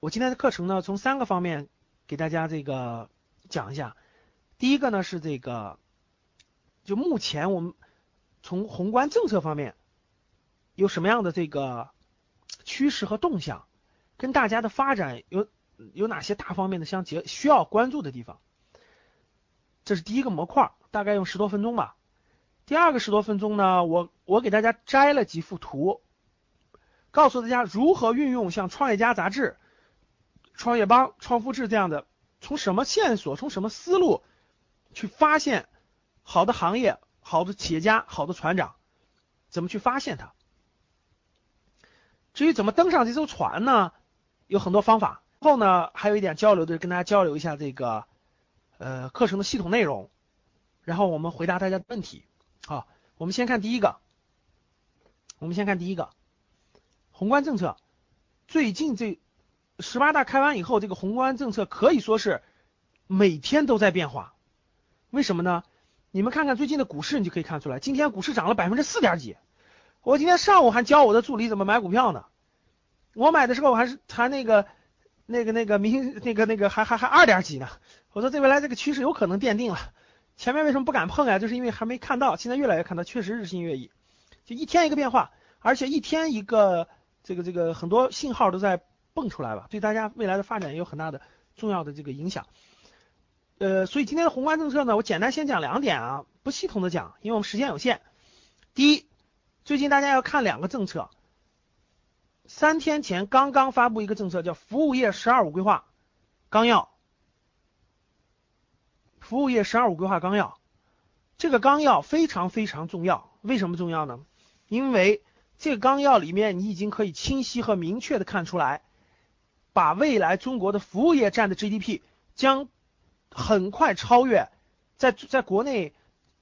我今天的课程呢，从三个方面给大家这个讲一下。第一个呢是这个，就目前我们从宏观政策方面有什么样的这个趋势和动向，跟大家的发展有有哪些大方面的相结需要关注的地方。这是第一个模块，大概用十多分钟吧。第二个十多分钟呢，我我给大家摘了几幅图。告诉大家如何运用像《创业家》杂志、创业邦、创富志这样的，从什么线索、从什么思路去发现好的行业、好的企业家、好的船长，怎么去发现它？至于怎么登上这艘船呢？有很多方法。后呢，还有一点交流的，跟大家交流一下这个呃课程的系统内容，然后我们回答大家的问题。好，我们先看第一个，我们先看第一个。宏观政策，最近这十八大开完以后，这个宏观政策可以说是每天都在变化。为什么呢？你们看看最近的股市，你就可以看出来，今天股市涨了百分之四点几。我今天上午还教我的助理怎么买股票呢。我买的时候我还是还那个那个那个明星那个那个还还还二点几呢。我说这未来这个趋势有可能奠定了。前面为什么不敢碰呀？就是因为还没看到，现在越来越看到，确实日新月异，就一天一个变化，而且一天一个。这个这个很多信号都在蹦出来吧，对大家未来的发展也有很大的重要的这个影响。呃，所以今天的宏观政策呢，我简单先讲两点啊，不系统的讲，因为我们时间有限。第一，最近大家要看两个政策，三天前刚刚发布一个政策，叫服务业“十二五”规划纲要。服务业“十二五”规划纲要，这个纲要非常非常重要，为什么重要呢？因为这个纲要里面，你已经可以清晰和明确的看出来，把未来中国的服务业占的 GDP 将很快超越，在在国内，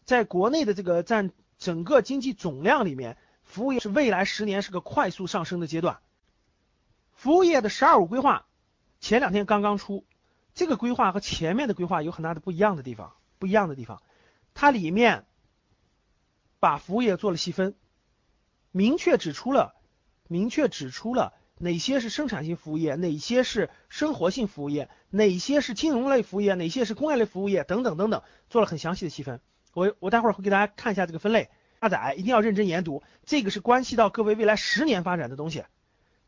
在国内的这个占整个经济总量里面，服务业是未来十年是个快速上升的阶段。服务业的“十二五”规划前两天刚刚出，这个规划和前面的规划有很大的不一样的地方，不一样的地方，它里面把服务业做了细分。明确指出了，明确指出了哪些是生产性服务业，哪些是生活性服务业，哪些是金融类服务业，哪些是工业类服务业，等等等等，做了很详细的细分。我我待会儿会给大家看一下这个分类，下载一定要认真研读，这个是关系到各位未来十年发展的东西，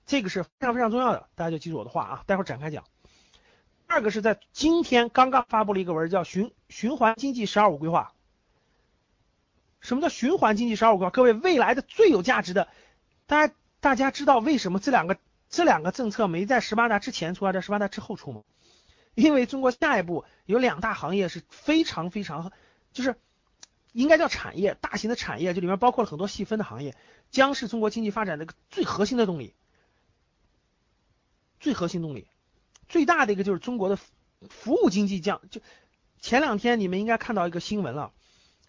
这个是非常非常重要的，大家就记住我的话啊，待会儿展开讲。二个是在今天刚刚发布了一个文，叫循循环经济“十二五”规划。什么叫循环经济十二五规划？各位，未来的最有价值的，大家大家知道为什么这两个这两个政策没在十八大之前出，而在十八大之后出吗？因为中国下一步有两大行业是非常非常，就是应该叫产业，大型的产业，这里面包括了很多细分的行业，将是中国经济发展的一个最核心的动力，最核心动力，最大的一个就是中国的服务经济降。就前两天你们应该看到一个新闻了。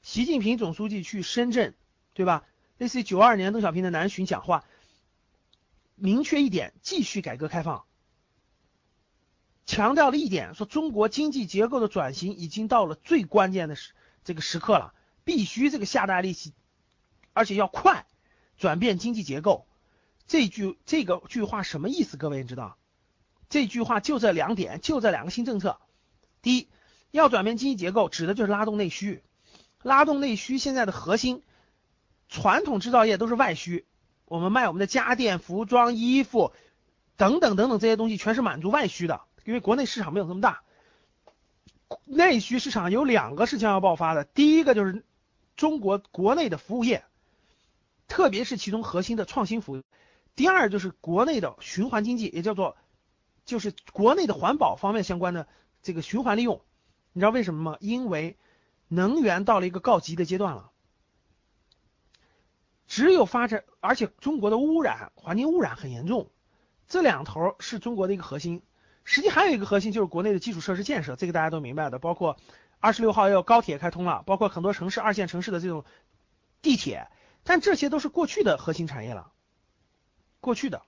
习近平总书记去深圳，对吧？类似于九二年邓小平的南巡讲话，明确一点，继续改革开放，强调了一点，说中国经济结构的转型已经到了最关键的时这个时刻了，必须这个下大力气，而且要快，转变经济结构。这句这个句话什么意思？各位你知道？这句话就这两点，就这两个新政策。第一，要转变经济结构，指的就是拉动内需。拉动内需，现在的核心，传统制造业都是外需，我们卖我们的家电、服装、衣服等等等等这些东西，全是满足外需的，因为国内市场没有这么大。内需市场有两个是将要爆发的，第一个就是中国国内的服务业，特别是其中核心的创新服务；第二就是国内的循环经济，也叫做就是国内的环保方面相关的这个循环利用。你知道为什么吗？因为能源到了一个告急的阶段了，只有发展，而且中国的污染、环境污染很严重，这两头是中国的一个核心。实际还有一个核心就是国内的基础设施建设，这个大家都明白的，包括二十六号要高铁开通了，包括很多城市二线城市的这种地铁，但这些都是过去的核心产业了，过去的。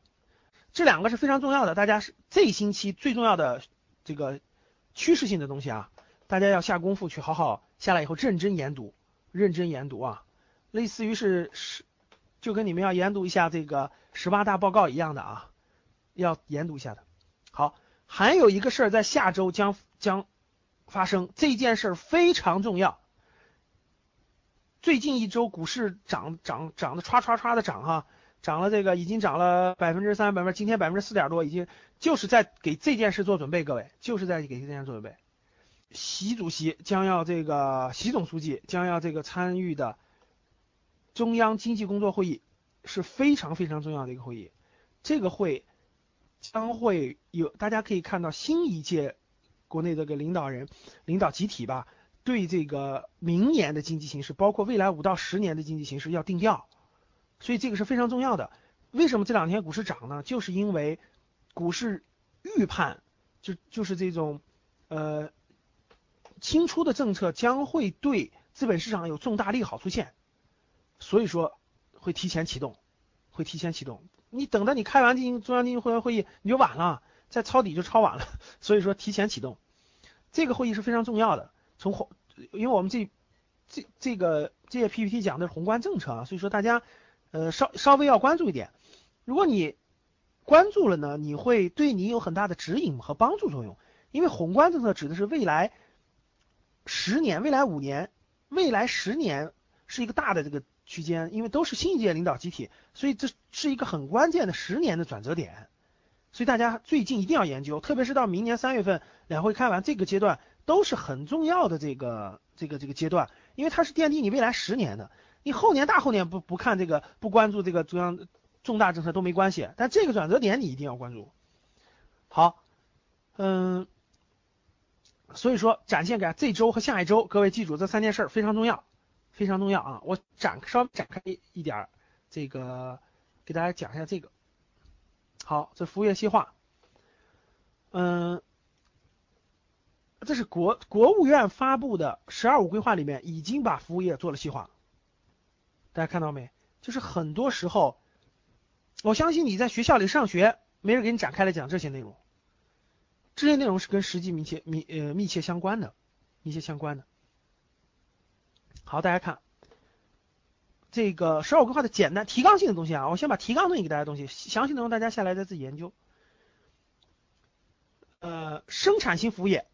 这两个是非常重要的，大家是这一星期最重要的这个趋势性的东西啊，大家要下功夫去好好下来以后认真研读，认真研读啊，类似于是是就跟你们要研读一下这个十八大报告一样的啊，要研读一下的。好。还有一个事儿在下周将将发生，这件事儿非常重要。最近一周股市涨涨涨的唰唰唰的涨哈，涨了这个已经涨了百分之三百分，今天百分之四点多，已经就是在给这件事做准备，各位就是在给这件事做准备。习主席将要这个，习总书记将要这个参与的中央经济工作会议是非常非常重要的一个会议，这个会。将会有，大家可以看到新一届国内这个领导人、领导集体吧，对这个明年的经济形势，包括未来五到十年的经济形势要定调，所以这个是非常重要的。为什么这两天股市涨呢？就是因为股市预判，就就是这种呃新出的政策将会对资本市场有重大利好出现，所以说会提前启动，会提前启动。你等到你开完进行中央经济会员会议，你就晚了，再抄底就抄晚了。所以说提前启动，这个会议是非常重要的。从宏，因为我们这这这个这些 PPT 讲的是宏观政策啊，所以说大家呃稍稍微要关注一点。如果你关注了呢，你会对你有很大的指引和帮助作用。因为宏观政策指的是未来十年、未来五年、未来十年是一个大的这个。区间，因为都是新一届领导集体，所以这是一个很关键的十年的转折点，所以大家最近一定要研究，特别是到明年三月份两会开完这个阶段，都是很重要的这个这个这个阶段，因为它是奠定你未来十年的，你后年大后年不不看这个不关注这个中央重大政策都没关系，但这个转折点你一定要关注。好，嗯，所以说展现给这周和下一周，各位记住这三件事非常重要。非常重要啊！我展稍微展开一点儿，这个给大家讲一下这个。好，这服务业细化，嗯，这是国国务院发布的“十二五”规划里面已经把服务业做了细化。大家看到没？就是很多时候，我相信你在学校里上学，没人给你展开来讲这些内容，这些内容是跟实际密切密呃密切相关的，密切相关的。好，大家看这个十二规划的简单提纲性的东西啊，我先把提纲东西给大家东西，详细内容大家下来再自己研究。呃，生产性服务业，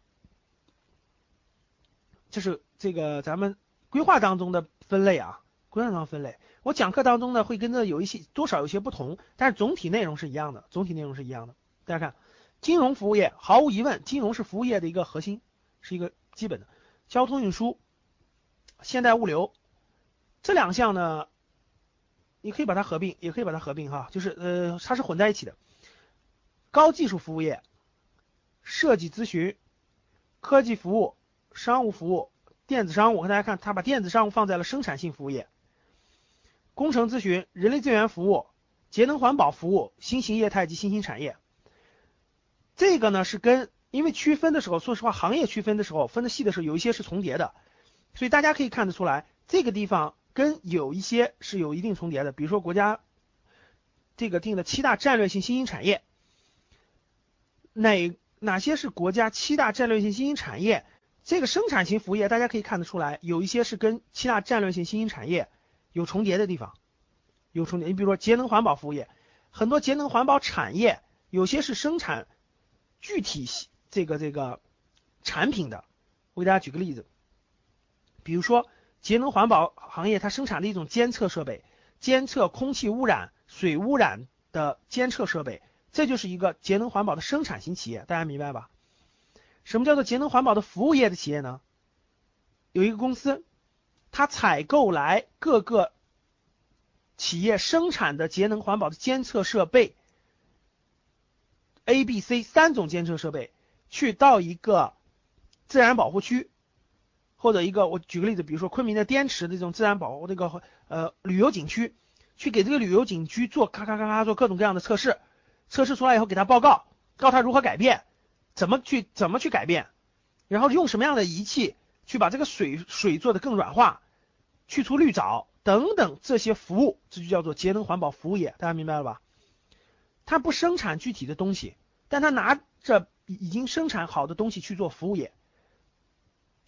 这是这个咱们规划当中的分类啊，规划当中分类。我讲课当中呢会跟着有一些多少有些不同，但是总体内容是一样的，总体内容是一样的。大家看，金融服务业，毫无疑问，金融是服务业的一个核心，是一个基本的。交通运输。现代物流这两项呢，你可以把它合并，也可以把它合并哈，就是呃，它是混在一起的。高技术服务业、设计咨询、科技服务、商务服务、电子商务，我跟大家看，它把电子商务放在了生产性服务业。工程咨询、人力资源服务、节能环保服务、新型业态及新兴产业。这个呢是跟，因为区分的时候，说实话，行业区分的时候分的细的时候，有一些是重叠的。所以大家可以看得出来，这个地方跟有一些是有一定重叠的，比如说国家这个定的七大战略性新兴产业，哪哪些是国家七大战略性新兴产业？这个生产型服务业大家可以看得出来，有一些是跟七大战略性新兴产业有重叠的地方，有重叠。你比如说节能环保服务业，很多节能环保产业有些是生产具体这个这个产品的。我给大家举个例子。比如说，节能环保行业它生产的一种监测设备，监测空气污染、水污染的监测设备，这就是一个节能环保的生产型企业，大家明白吧？什么叫做节能环保的服务业的企业呢？有一个公司，它采购来各个企业生产的节能环保的监测设备，A、B、C 三种监测设备，去到一个自然保护区。或者一个，我举个例子，比如说昆明的滇池的这种自然保护这个呃旅游景区，去给这个旅游景区做咔咔咔咔做各种各样的测试，测试出来以后给他报告，告他如何改变，怎么去怎么去改变，然后用什么样的仪器去把这个水水做得更软化，去除绿藻等等这些服务，这就叫做节能环保服务业，大家明白了吧？他不生产具体的东西，但他拿着已经生产好的东西去做服务业，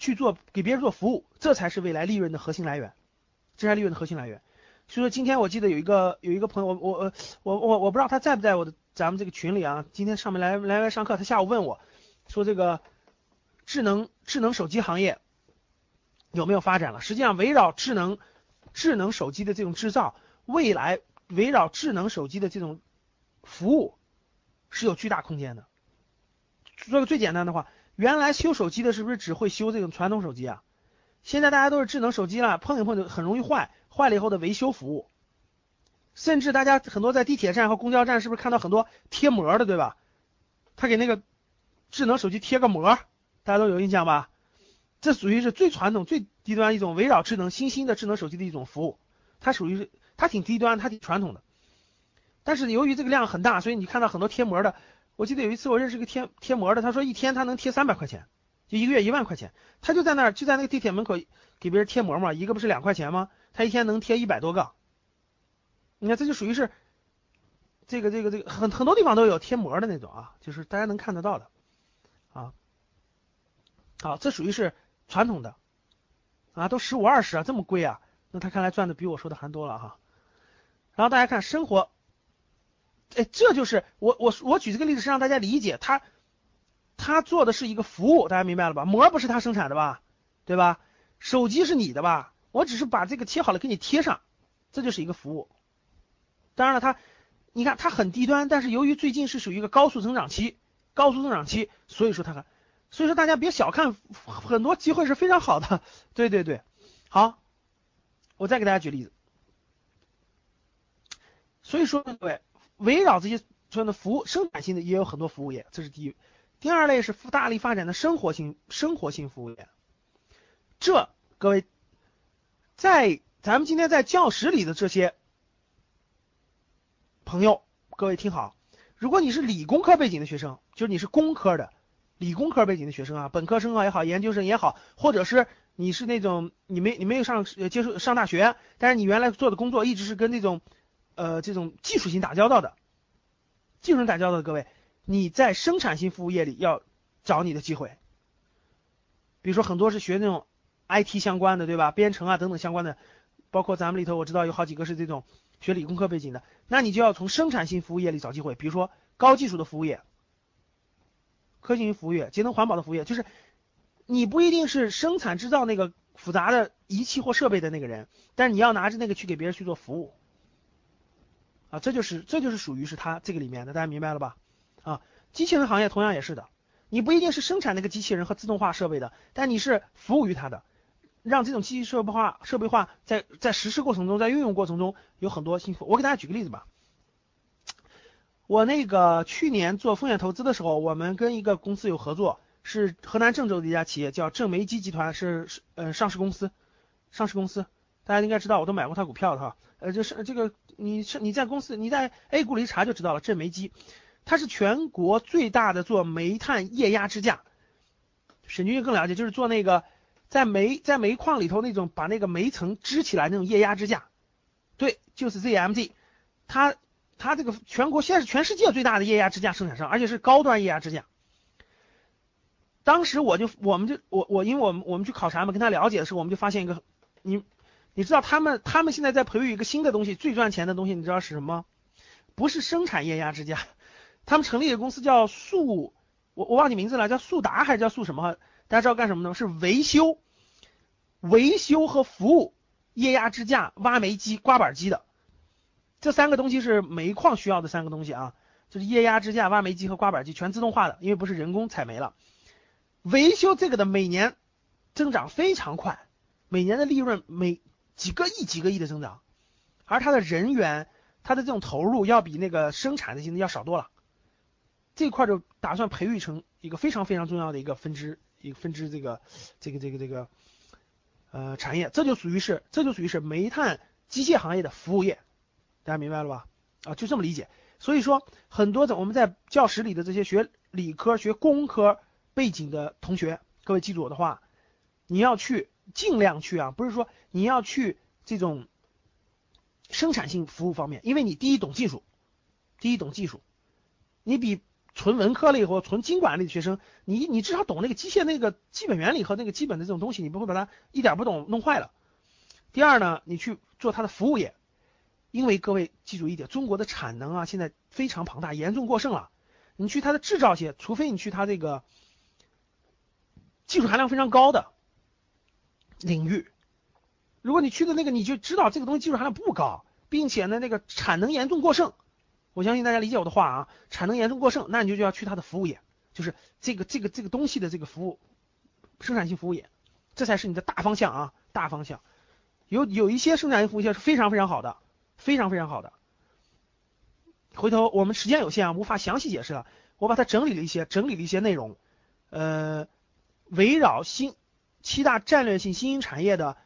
去做给别人做服务，这才是未来利润的核心来源，这才是利润的核心来源。所以说今天我记得有一个有一个朋友，我我我我我不知道他在不在我的咱们这个群里啊。今天上面来来来上课，他下午问我，说这个智能智能手机行业有没有发展了？实际上围绕智能智能手机的这种制造，未来围绕智能手机的这种服务是有巨大空间的。说个最简单的话，原来修手机的是不是只会修这种传统手机啊？现在大家都是智能手机了，碰一碰就很容易坏。坏了以后的维修服务，甚至大家很多在地铁站和公交站是不是看到很多贴膜的，对吧？他给那个智能手机贴个膜，大家都有印象吧？这属于是最传统、最低端一种围绕智能新兴的智能手机的一种服务，它属于是它挺低端，它挺传统的。但是由于这个量很大，所以你看到很多贴膜的。我记得有一次我认识个贴贴膜的，他说一天他能贴三百块钱，就一个月一万块钱，他就在那儿就在那个地铁门口给别人贴膜嘛，一个不是两块钱吗？他一天能贴一百多个，你看这就属于是这个这个这个很很多地方都有贴膜的那种啊，就是大家能看得到的啊。好，这属于是传统的啊，都十五二十啊，这么贵啊，那他看来赚的比我说的还多了哈。然后大家看生活，哎，这就是我我我举这个例子是让大家理解，他他做的是一个服务，大家明白了吧？膜不是他生产的吧？对吧？手机是你的吧？我只是把这个贴好了给你贴上，这就是一个服务。当然了，它，你看它很低端，但是由于最近是属于一个高速增长期，高速增长期，所以说它，所以说大家别小看，很多机会是非常好的。对对对，好，我再给大家举例子。所以说各位，围绕这些这样的服务，生产性的也有很多服务业，这是第一。第二类是大力发展的生活性生活性服务业，这各位。在咱们今天在教室里的这些朋友，各位听好，如果你是理工科背景的学生，就是你是工科的，理工科背景的学生啊，本科生啊也好，研究生也好，或者是你是那种你没你没有上接受上大学，但是你原来做的工作一直是跟那种呃这种技术型打交道的，技术型打交道的各位，你在生产性服务业里要找你的机会，比如说很多是学那种。IT 相关的对吧？编程啊等等相关的，包括咱们里头我知道有好几个是这种学理工科背景的，那你就要从生产性服务业里找机会，比如说高技术的服务业、科技型服务业、节能环保的服务业，就是你不一定是生产制造那个复杂的仪器或设备的那个人，但是你要拿着那个去给别人去做服务，啊，这就是这就是属于是他这个里面的，大家明白了吧？啊，机器人行业同样也是的，你不一定是生产那个机器人和自动化设备的，但你是服务于他的。让这种机器设备化、设备化在在实施过程中，在运用过程中有很多幸福。我给大家举个例子吧。我那个去年做风险投资的时候，我们跟一个公司有合作，是河南郑州的一家企业，叫正煤机集团，是是呃上市公司，上市公司大家应该知道，我都买过他股票的哈。呃，就是这个你是你在公司你在 A 股里一查就知道了，正煤机，它是全国最大的做煤炭液压支架。沈军更了解，就是做那个。在煤在煤矿里头那种把那个煤层支起来那种液压支架，对，就是 ZMG，它它这个全国现在是全世界最大的液压支架生产商，而且是高端液压支架。当时我就我们就我我因为我们我们去考察嘛，跟他了解的时候，我们就发现一个，你你知道他们他们现在在培育一个新的东西，最赚钱的东西，你知道是什么？不是生产液压支架，他们成立的公司叫速，我我忘记名字了，叫速达还是叫速什么？大家知道干什么呢？是维修、维修和服务液压支架、挖煤机、刮板机的这三个东西是煤矿需要的三个东西啊，就是液压支架、挖煤机和刮板机全自动化的，因为不是人工采煤了。维修这个的每年增长非常快，每年的利润每几个亿、几个亿的增长，而它的人员、它的这种投入要比那个生产的现在要少多了。这块就打算培育成一个非常非常重要的一个分支。一个分支，这个这个这个这个呃产业，这就属于是这就属于是煤炭机械行业的服务业，大家明白了吧？啊，就这么理解。所以说，很多的我们在教室里的这些学理科、学工科背景的同学，各位记住我的话，你要去尽量去啊，不是说你要去这种生产性服务方面，因为你第一懂技术，第一懂技术，你比纯文科类或纯经管类的学生，你你至少懂那个机械那个基本原理和那个基本的这种东西，你不会把它一点不懂弄坏了。第二呢，你去做它的服务业。因为各位记住一点，中国的产能啊现在非常庞大，严重过剩了。你去它的制造业，除非你去它这个技术含量非常高的领域，如果你去的那个，你就知道这个东西技术含量不高，并且呢那个产能严重过剩。我相信大家理解我的话啊，产能严重过剩，那你就就要去它的服务业，就是这个这个这个东西的这个服务生产性服务业，这才是你的大方向啊，大方向。有有一些生产性服务业是非常非常好的。非常非常好的，回头我们时间有限啊，无法详细解释了。我把它整理了一些，整理了一些内容，呃，围绕新七大战略性新兴产业的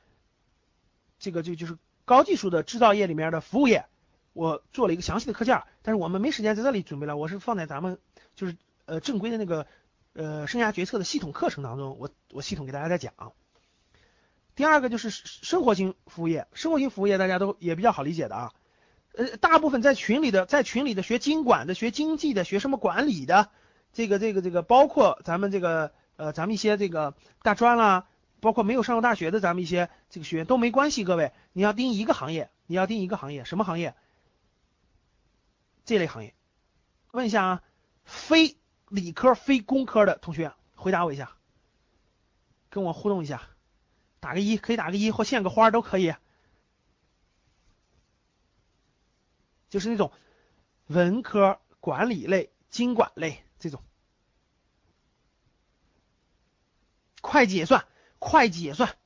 这个就就是高技术的制造业里面的服务业，我做了一个详细的课件，但是我们没时间在这里准备了，我是放在咱们就是呃正规的那个呃生涯决策的系统课程当中，我我系统给大家在讲。第二个就是生活型服务业，生活型服务业大家都也比较好理解的啊，呃，大部分在群里的，在群里的学经管的、学经济的、学什么管理的，这个、这个、这个，包括咱们这个呃，咱们一些这个大专啦，包括没有上过大学的咱们一些这个学员都没关系，各位，你要盯一个行业，你要盯一个行业，什么行业？这类行业，问一下啊，非理科、非工科的同学回答我一下，跟我互动一下。打个一，可以打个一或献个花都可以，就是那种文科、管理类、经管类这种，会计也算，会计也算。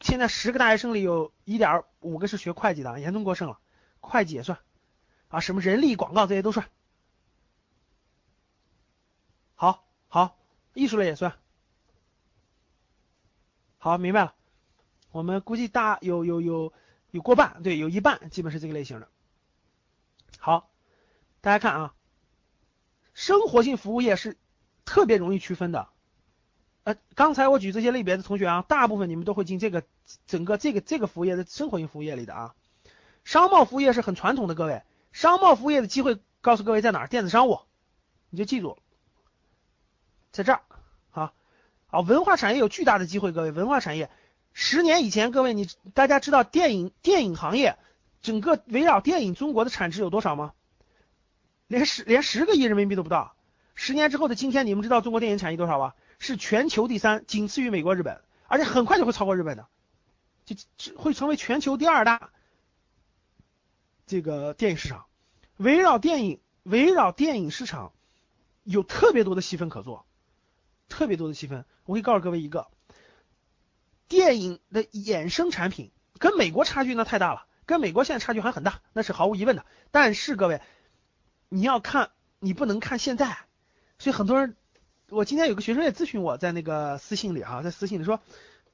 现在十个大学生里有一点五个是学会计的，严重过剩了，会计也算啊，什么人力广告这些都算。好，好，艺术类也算。好，明白了。我们估计大有有有有过半，对，有一半基本是这个类型的。好，大家看啊，生活性服务业是特别容易区分的。呃，刚才我举这些类别的同学啊，大部分你们都会进这个整个这个这个服务业的生活性服务业里的啊。商贸服务业是很传统的，各位，商贸服务业的机会告诉各位在哪儿？电子商务，你就记住，在这儿。啊，文化产业有巨大的机会，各位，文化产业，十年以前，各位你大家知道电影电影行业整个围绕电影中国的产值有多少吗？连十连十个亿人民币都不到。十年之后的今天，你们知道中国电影产业多少吧？是全球第三，仅次于美国、日本，而且很快就会超过日本的，就会成为全球第二大这个电影市场。围绕电影，围绕电影市场有特别多的细分可做。特别多的细分，我可以告诉各位一个，电影的衍生产品跟美国差距那太大了，跟美国现在差距还很大，那是毫无疑问的。但是各位，你要看，你不能看现在，所以很多人，我今天有个学生也咨询我在那个私信里哈，在私信里说，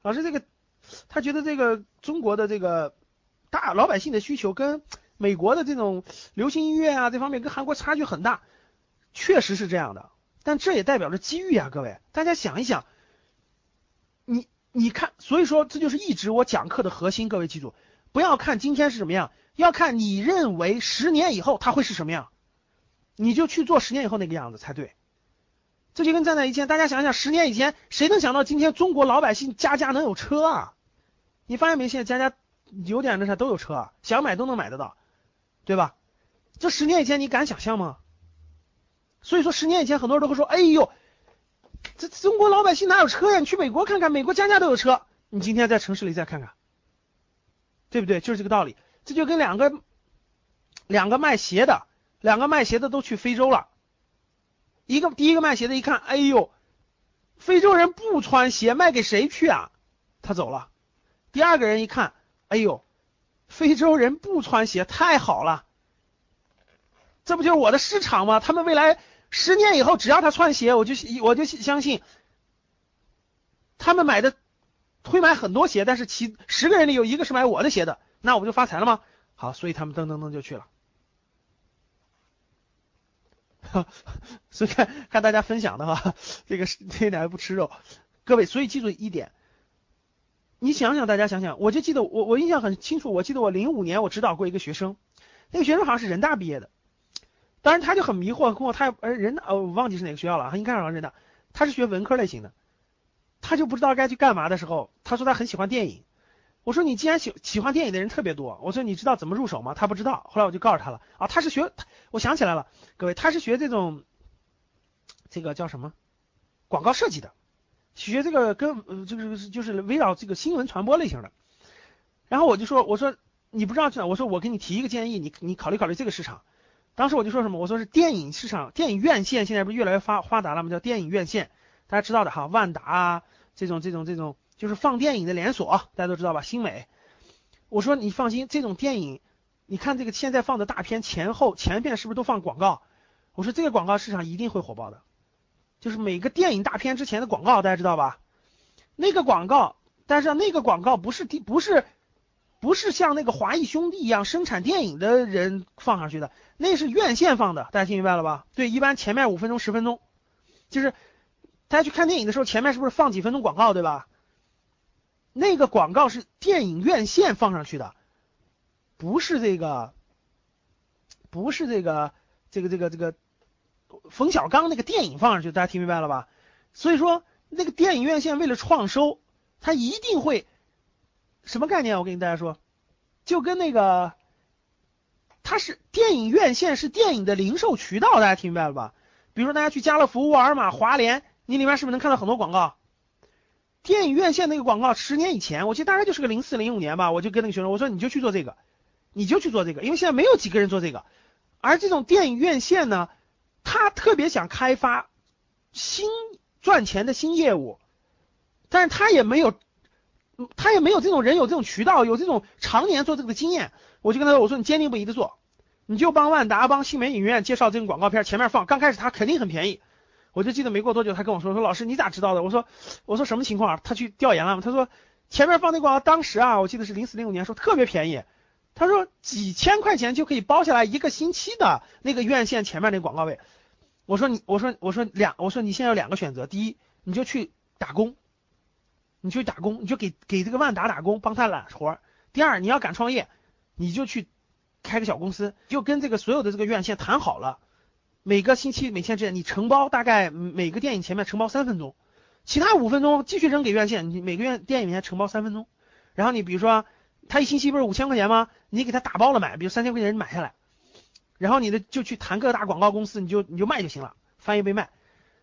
老师这个，他觉得这个中国的这个大老百姓的需求跟美国的这种流行音乐啊这方面跟韩国差距很大，确实是这样的。但这也代表着机遇啊，各位，大家想一想，你你看，所以说这就是一直我讲课的核心，各位记住，不要看今天是什么样，要看你认为十年以后它会是什么样，你就去做十年以后那个样子才对。这就跟站在以前，大家想想，十年以前谁能想到今天中国老百姓家家能有车啊？你发现没？现在家家有点那啥都有车，想买都能买得到，对吧？这十年以前你敢想象吗？所以说，十年以前很多人都会说：“哎呦，这中国老百姓哪有车呀？你去美国看看，美国家家都有车。你今天在城市里再看看，对不对？就是这个道理。这就跟两个两个卖鞋的，两个卖鞋的都去非洲了。一个第一个卖鞋的，一看，哎呦，非洲人不穿鞋，卖给谁去啊？他走了。第二个人一看，哎呦，非洲人不穿鞋，太好了，这不就是我的市场吗？他们未来。十年以后，只要他穿鞋，我就我就相信，他们买的会买很多鞋，但是其十个人里有一个是买我的鞋的，那我不就发财了吗？好，所以他们噔噔噔就去了。所以看看大家分享的哈，这个是这俩不吃肉，各位，所以记住一点，你想想，大家想想，我就记得我我印象很清楚，我记得我零五年我指导过一个学生，那个学生好像是人大毕业的，当然他就很迷惑，跟我他呃人大哦我忘记是哪个学校了，他应该好像人大，他是学文科类型的，他就不知道该去干嘛的时候，他说他很喜欢电影。我说你既然喜喜欢电影的人特别多，我说你知道怎么入手吗？他不知道。后来我就告诉他了啊，他是学，我想起来了，各位，他是学这种，这个叫什么？广告设计的，学这个跟呃这个就是围绕这个新闻传播类型的。然后我就说，我说你不知道去哪？我说我给你提一个建议，你你考虑考虑这个市场。当时我就说什么？我说是电影市场，电影院线现在不是越来越发发达了吗？叫电影院线，大家知道的哈，万达啊这种这种这种。就是放电影的连锁，大家都知道吧？新美，我说你放心，这种电影，你看这个现在放的大片前后前片是不是都放广告？我说这个广告市场一定会火爆的，就是每个电影大片之前的广告，大家知道吧？那个广告，但是那个广告不是第不是不是像那个华谊兄弟一样生产电影的人放上去的，那是院线放的，大家听明白了吧？对，一般前面五分钟十分钟，就是大家去看电影的时候，前面是不是放几分钟广告，对吧？那个广告是电影院线放上去的，不是这个，不是这个，这个这个这个冯小刚那个电影放上去，大家听明白了吧？所以说那个电影院线为了创收，它一定会什么概念？我跟大家说，就跟那个，它是电影院线是电影的零售渠道，大家听明白了吧？比如说大家去家乐福、沃尔玛、华联，你里面是不是能看到很多广告？电影院线那个广告，十年以前，我记得大概就是个零四零五年吧，我就跟那个学生我说，你就去做这个，你就去做这个，因为现在没有几个人做这个。而这种电影院线呢，他特别想开发新赚钱的新业务，但是他也没有，他也没有这种人有这种渠道，有这种常年做这个的经验。我就跟他说，我说你坚定不移的做，你就帮万达、帮新美影院介绍这种广告片，前面放，刚开始他肯定很便宜。我就记得没过多久，他跟我说说老师你咋知道的？我说我说什么情况？他去调研了？他说前面放那广告，当时啊，我记得是零四零五年，说特别便宜。他说几千块钱就可以包下来一个星期的那个院线前面那广告位。我说你我说我说两我说你现在有两个选择，第一你就去打工，你去打工，你就给给这个万达打工，帮他揽活儿。第二你要敢创业，你就去开个小公司，就跟这个所有的这个院线谈好了。每个星期每天之间，你承包大概每个电影前面承包三分钟，其他五分钟继续扔给院线。你每个院电影面承包三分钟，然后你比如说他一星期不是五千块钱吗？你给他打包了买，比如三千块钱买下来，然后你的就去谈各大广告公司，你就你就卖就行了，翻一倍卖。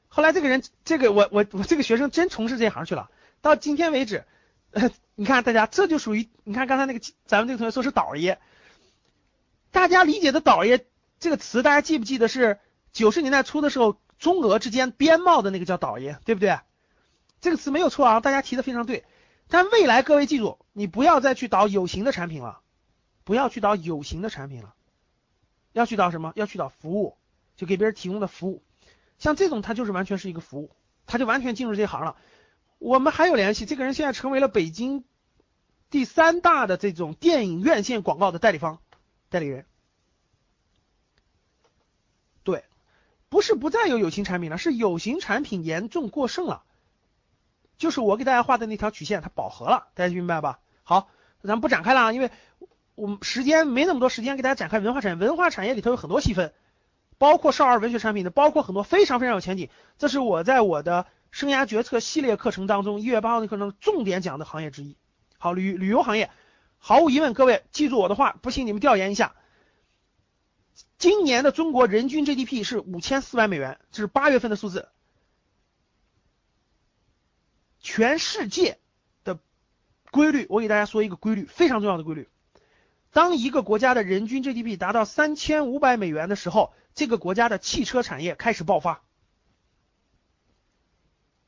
后来这个人，这个我我我这个学生真从事这行去了，到今天为止，你看大家这就属于你看刚才那个咱们这个同学说是倒爷，大家理解的倒爷这个词，大家记不记得是？九十年代初的时候，中俄之间边贸的那个叫倒爷，对不对？这个词没有错啊，大家提的非常对。但未来各位记住，你不要再去倒有形的产品了，不要去倒有形的产品了，要去倒什么？要去倒服务，就给别人提供的服务。像这种，他就是完全是一个服务，他就完全进入这行了。我们还有联系，这个人现在成为了北京第三大的这种电影院线广告的代理方代理人。对不是不再有有形产品了，是有形产品严重过剩了。就是我给大家画的那条曲线，它饱和了，大家明白吧？好，咱们不展开了啊，因为我们时间没那么多时间给大家展开文化产业。文化产业里头有很多细分，包括少儿文学产品的，包括很多非常非常有前景。这是我在我的生涯决策系列课程当中，一月八号的课程重点讲的行业之一。好，旅旅游行业，毫无疑问，各位记住我的话，不信你们调研一下。今年的中国人均 GDP 是五千四百美元，这是八月份的数字。全世界的规律，我给大家说一个规律，非常重要的规律。当一个国家的人均 GDP 达到三千五百美元的时候，这个国家的汽车产业开始爆发。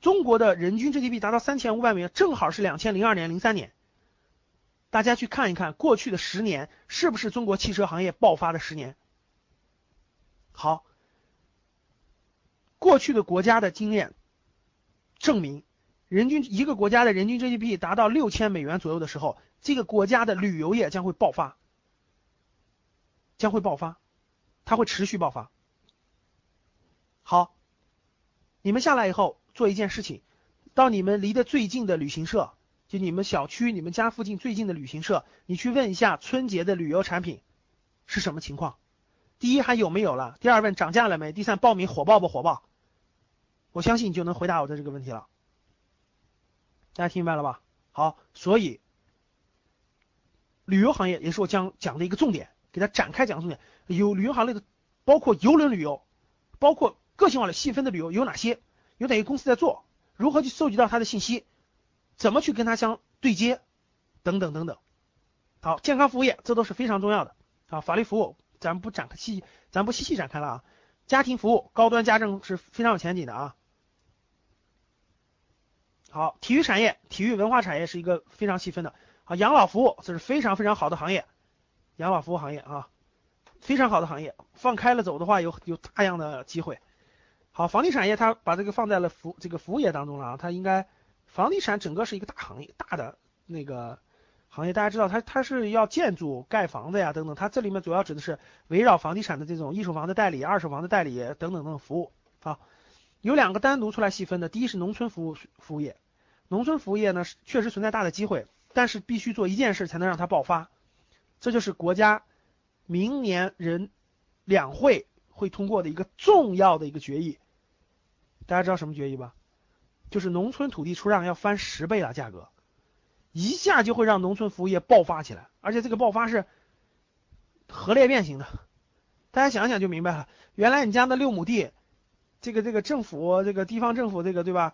中国的人均 GDP 达到三千五百美元，正好是两千零二年、零三年。大家去看一看过去的十年，是不是中国汽车行业爆发的十年？好，过去的国家的经验证明，人均一个国家的人均 GDP 达到六千美元左右的时候，这个国家的旅游业将会爆发，将会爆发，它会持续爆发。好，你们下来以后做一件事情，到你们离得最近的旅行社，就你们小区、你们家附近最近的旅行社，你去问一下春节的旅游产品是什么情况。第一还有没有了？第二问涨价了没？第三报名火爆不火爆？我相信你就能回答我的这个问题了。大家听明白了吧？好，所以旅游行业也是我将讲的一个重点，给它展开讲重点。有旅游行业的，包括邮轮旅游，包括个性化的细分的旅游有哪些？有哪些公司在做？如何去搜集到它的信息？怎么去跟它相对接？等等等等。好，健康服务业这都是非常重要的啊。法律服务咱不展开细，咱不细细展开了啊。家庭服务、高端家政是非常有前景的啊。好，体育产业、体育文化产业是一个非常细分的。好，养老服务这是非常非常好的行业，养老服务行业啊，非常好的行业。放开了走的话，有有大量的机会。好，房地产业它把这个放在了服这个服务业当中了啊，它应该房地产整个是一个大行业，大的那个行业。大家知道它它是要建筑、盖房子呀等等，它这里面主要指的是围绕房地产的这种一手房的代理、二手房的代理等等等等服务。啊，有两个单独出来细分的，第一是农村服务服务业。农村服务业呢，确实存在大的机会，但是必须做一件事才能让它爆发，这就是国家明年人两会会通过的一个重要的一个决议。大家知道什么决议吧？就是农村土地出让要翻十倍了，价格一下就会让农村服务业爆发起来，而且这个爆发是核裂变型的。大家想想就明白了，原来你家的六亩地，这个这个政府这个地方政府这个对吧，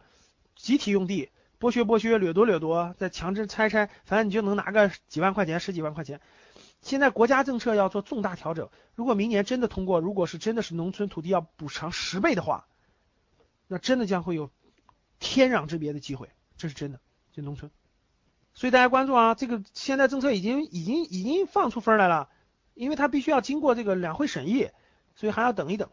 集体用地。剥削剥削，掠夺掠夺，再强制拆拆，反正你就能拿个几万块钱，十几万块钱。现在国家政策要做重大调整，如果明年真的通过，如果是真的是农村土地要补偿十倍的话，那真的将会有天壤之别的机会，这是真的，就农村。所以大家关注啊，这个现在政策已经已经已经放出风来了，因为它必须要经过这个两会审议，所以还要等一等。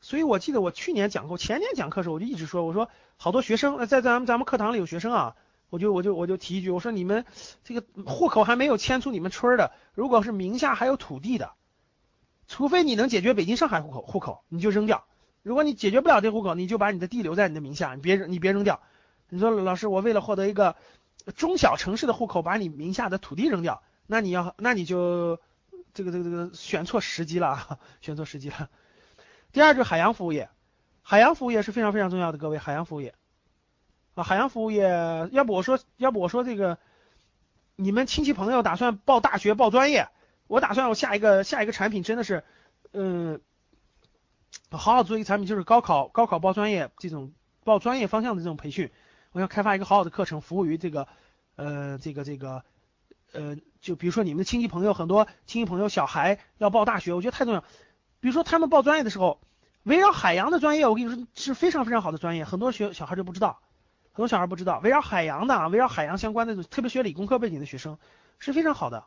所以我记得我去年讲过，前年讲课时候我就一直说，我说好多学生在咱们咱们课堂里有学生啊，我就我就我就提一句，我说你们这个户口还没有迁出你们村的，如果是名下还有土地的，除非你能解决北京上海户口户口，你就扔掉；如果你解决不了这户口，你就把你的地留在你的名下，你别你别扔掉。你说老师，我为了获得一个中小城市的户口，把你名下的土地扔掉，那你要那你就这个这个这个选错时机了，选错时机了。第二就是海洋服务业，海洋服务业是非常非常重要的，各位，海洋服务业啊，海洋服务业，要不我说，要不我说这个，你们亲戚朋友打算报大学报专业，我打算我下一个下一个产品真的是，嗯，好好做一个产品，就是高考高考报专业这种报专业方向的这种培训，我要开发一个好好的课程，服务于这个呃这个这个呃，就比如说你们的亲戚朋友很多亲戚朋友小孩要报大学，我觉得太重要。比如说他们报专业的时候，围绕海洋的专业，我跟你说是非常非常好的专业，很多学小孩就不知道，很多小孩不知道，围绕海洋的啊，围绕海洋相关的，特别学理工科背景的学生是非常好的，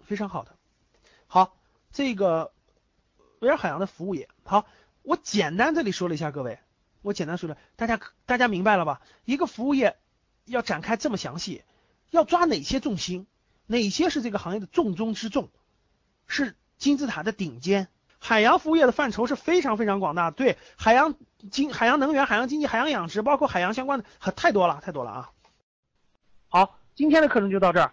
非常好的。好，这个围绕海洋的服务业，好，我简单这里说了一下，各位，我简单说了，大家大家明白了吧？一个服务业要展开这么详细，要抓哪些重心，哪些是这个行业的重中之重，是。金字塔的顶尖，海洋服务业的范畴是非常非常广大。对，海洋经、海洋能源、海洋经济、海洋养殖，包括海洋相关的，太多了，太多了啊。好，今天的课程就到这儿。